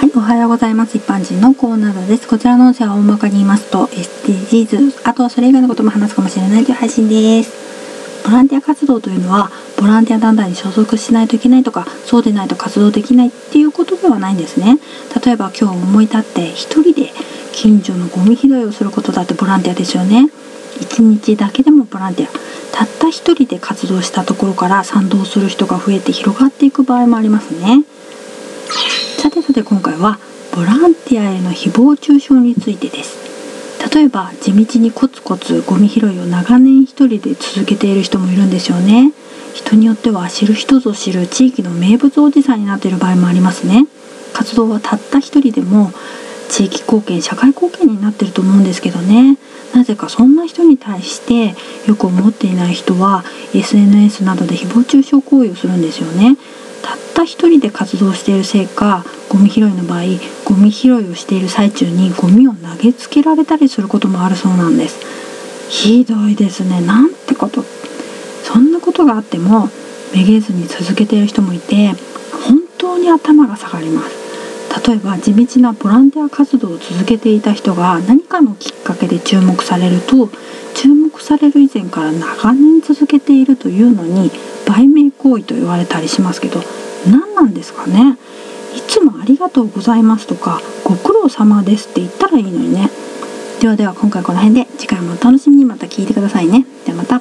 はい、おはようございます。一般人のコーナーです。こちらの音声は大まかに言いますと、SDGs、あとはそれ以外のことも話すかもしれないという配信です。ボランティア活動というのは、ボランティア団体に所属しないといけないとか、そうでないと活動できないっていうことではないんですね。例えば今日思い立って一人で近所のゴミ拾いをすることだってボランティアですよね。一日だけでもボランティア。たった一人で活動したところから賛同する人が増えて広がっていく場合もありますね。さてさて今回はボランティアへの誹謗中傷についてです。例えば地道にコツコツゴミ拾いを長年一人で続けている人もいるんですよね。人によっては知る人ぞ知る地域の名物おじさんになっている場合もありますね。活動はたった一人でも地域貢献社会貢献になってると思うんですけどね。なぜかそんな人に対してよく思っていない人は SNS などで誹謗中傷行為をするんですよね。たった一人で活動しているせいかゴミ拾いの場合ゴミ拾いをしている最中にゴミを投げつけられたりすることもあるそうなんです。ひどいですね。なんてこと。そんなことがあってもめげずに続けている人もいて本当に頭が下がります。例えば地道なボランティア活動を続けていた人が何かのきっかけで注目されると注目される以前から長年続けているというのに売名行為と言われたりしますけど何なんですかね。いつもありがとうございますとかご苦労様ですって言ったらいいのにね。ではでは今回この辺で次回もお楽しみに。また聞いてくださいね。ではまた。